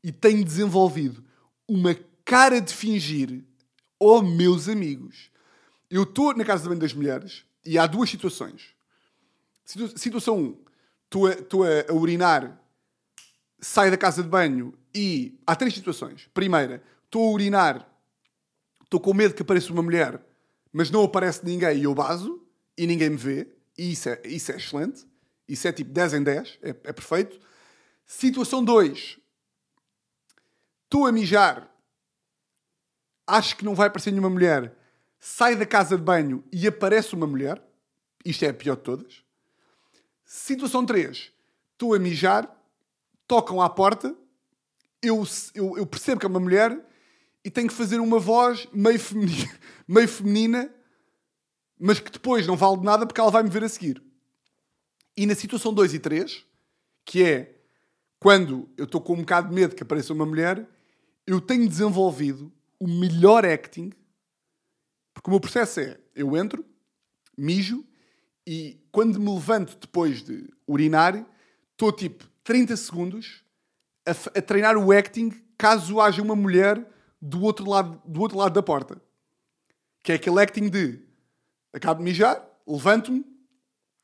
e tenho desenvolvido uma cara de fingir, oh meus amigos. Eu estou na casa de banho das mulheres e há duas situações. Situação 1. Um, estou a, a, a urinar, sai da casa de banho e. Há três situações. Primeira, estou a urinar, estou com medo que apareça uma mulher, mas não aparece ninguém e eu baso e ninguém me vê. E isso é, isso é excelente. Isso é tipo 10 em 10, é, é perfeito. Situação 2. Estou a mijar, acho que não vai aparecer nenhuma mulher, sai da casa de banho e aparece uma mulher. Isto é a pior de todas. Situação 3. Estou a mijar, tocam à porta, eu, eu, eu, percebo que é uma mulher e tenho que fazer uma voz meio feminina, meio feminina, mas que depois não vale de nada porque ela vai me ver a seguir. E na situação 2 e 3, que é quando eu estou com um bocado de medo que apareça uma mulher, eu tenho desenvolvido o melhor acting, porque o meu processo é: eu entro, mijo, e quando me levanto depois de urinar, estou tipo 30 segundos a, a, treinar o acting caso haja uma mulher do outro, lado, do outro lado da porta. Que é aquele acting de acabo de mijar, levanto-me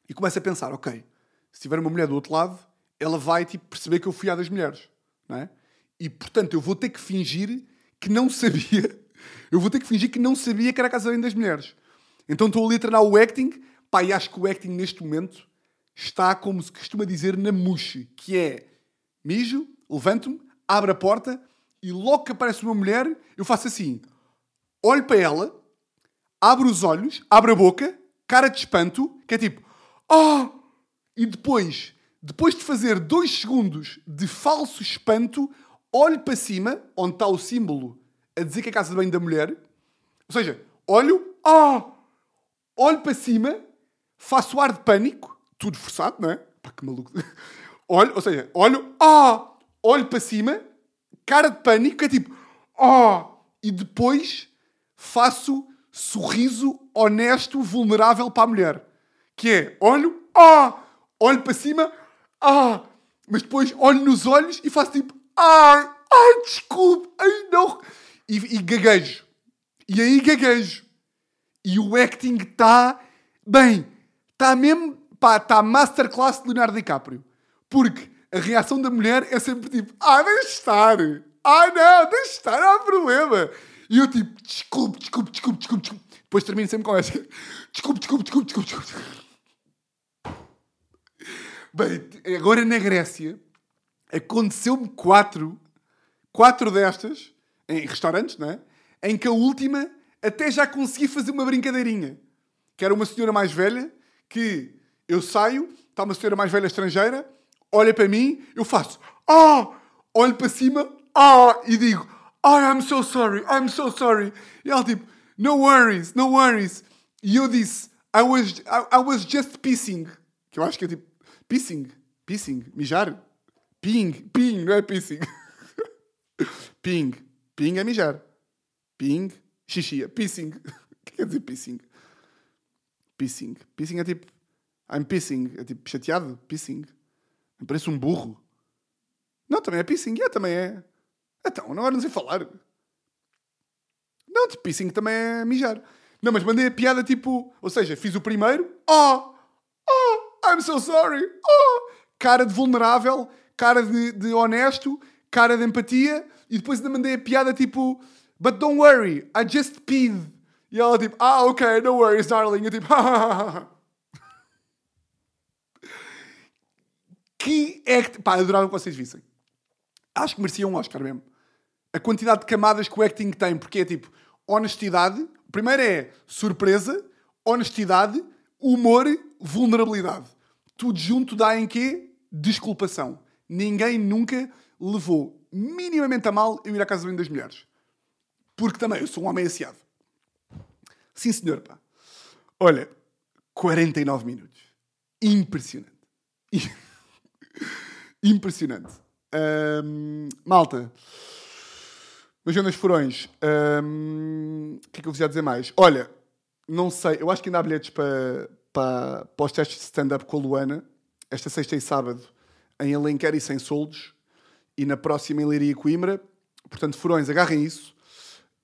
e começo a pensar: ok, se tiver uma mulher do outro lado, ela vai tipo, perceber que eu fui à das mulheres. Não é? E portanto eu vou ter que fingir que não sabia. Eu vou ter que fingir que não sabia que era a casa das mulheres. Então estou ali a treinar o acting Pá, e acho que o acting neste momento está, como se costuma dizer, na muxe, que é mijo, levanto-me, abro a porta e logo que aparece uma mulher, eu faço assim: olho para ela, abro os olhos, abro a boca, cara de espanto, que é tipo, oh! E depois, depois de fazer dois segundos de falso espanto, olho para cima, onde está o símbolo a dizer que é a casa de banho da mulher, ou seja, olho, oh! Olho para cima faço ar de pânico, tudo forçado, não é? Pá, que maluco. Olho, ou seja, olho, ah, olho para cima, cara de pânico, é tipo, ah, e depois faço sorriso honesto, vulnerável para a mulher. Que é, olho, ah, olho para cima, ah, mas depois olho nos olhos e faço tipo, ah, ai, desculpe, ai, não. E, e gaguejo. E aí gaguejo. E o acting está, bem, está mesmo, pá, está masterclass de Leonardo DiCaprio. Porque a reação da mulher é sempre tipo, ah, deixa estar. Ah, não, deixa estar, não há problema. E eu tipo, desculpe, desculpe, desculpe, desculpe, desculpe. Depois termino sempre com essa. Desculpe, desculpe, desculpe, desculpe, desculpe. Bem, agora na Grécia aconteceu-me quatro, quatro destas, em restaurantes, não é? Em que a última até já consegui fazer uma brincadeirinha. Que era uma senhora mais velha, que eu saio, está uma senhora mais velha estrangeira, olha para mim, eu faço, ah! Olho para cima, ah! E digo, oh, I'm so sorry, I'm so sorry. E ela tipo, no worries, no worries. E eu disse, I was, I, I was just pissing. Que eu acho que é tipo, pissing, pissing, mijar. Ping, ping, não é pissing. ping, ping é mijar. Ping, xixi, é pissing. O que quer dizer pissing? Pissing. Pissing é tipo, I'm pissing, é tipo chateado, pissing. Parece um burro. Não, também é pissing, é, também é. Então, não sei falar. Não, de pissing também é mijar. Não, mas mandei a piada tipo. Ou seja, fiz o primeiro. Oh! Oh! I'm so sorry! Oh! Cara de vulnerável, cara de, de honesto, cara de empatia. E depois ainda mandei a piada tipo. But don't worry, I just peed. E ela tipo, ah, ok, no worries, darling. Eu tipo, Que é que. Pá, adorava que vocês vissem. Acho que merecia um Oscar mesmo. A quantidade de camadas que o acting tem, porque é tipo honestidade. Primeiro é surpresa, honestidade, humor, vulnerabilidade. Tudo junto dá em quê? Desculpação. Ninguém nunca levou minimamente a mal eu ir à casa bem das mulheres. Porque também eu sou um homem aciado. Sim, senhor, pá. Olha, 49 minutos. Impressionante. Impressionante. Ahm, malta. Mas nas furões. O que é que eu vos ia dizer mais? Olha, não sei. Eu acho que ainda há bilhetes para, para, para os testes de stand-up com a Luana. Esta sexta e sábado em Alenquer e sem soldos. E na próxima em Leiria e Coimbra. Portanto, furões, agarrem isso.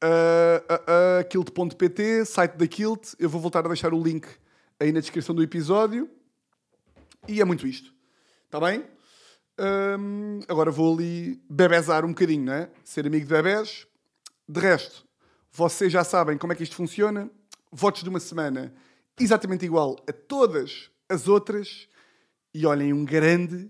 Uh, uh, uh, kilt.pt, site da Kilt. Eu vou voltar a deixar o link aí na descrição do episódio. E é muito isto. Está bem? Hum, agora vou ali bebezar um bocadinho, não é? Ser amigo de bebés. De resto, vocês já sabem como é que isto funciona. Votos de uma semana exatamente igual a todas as outras. E olhem, um grande,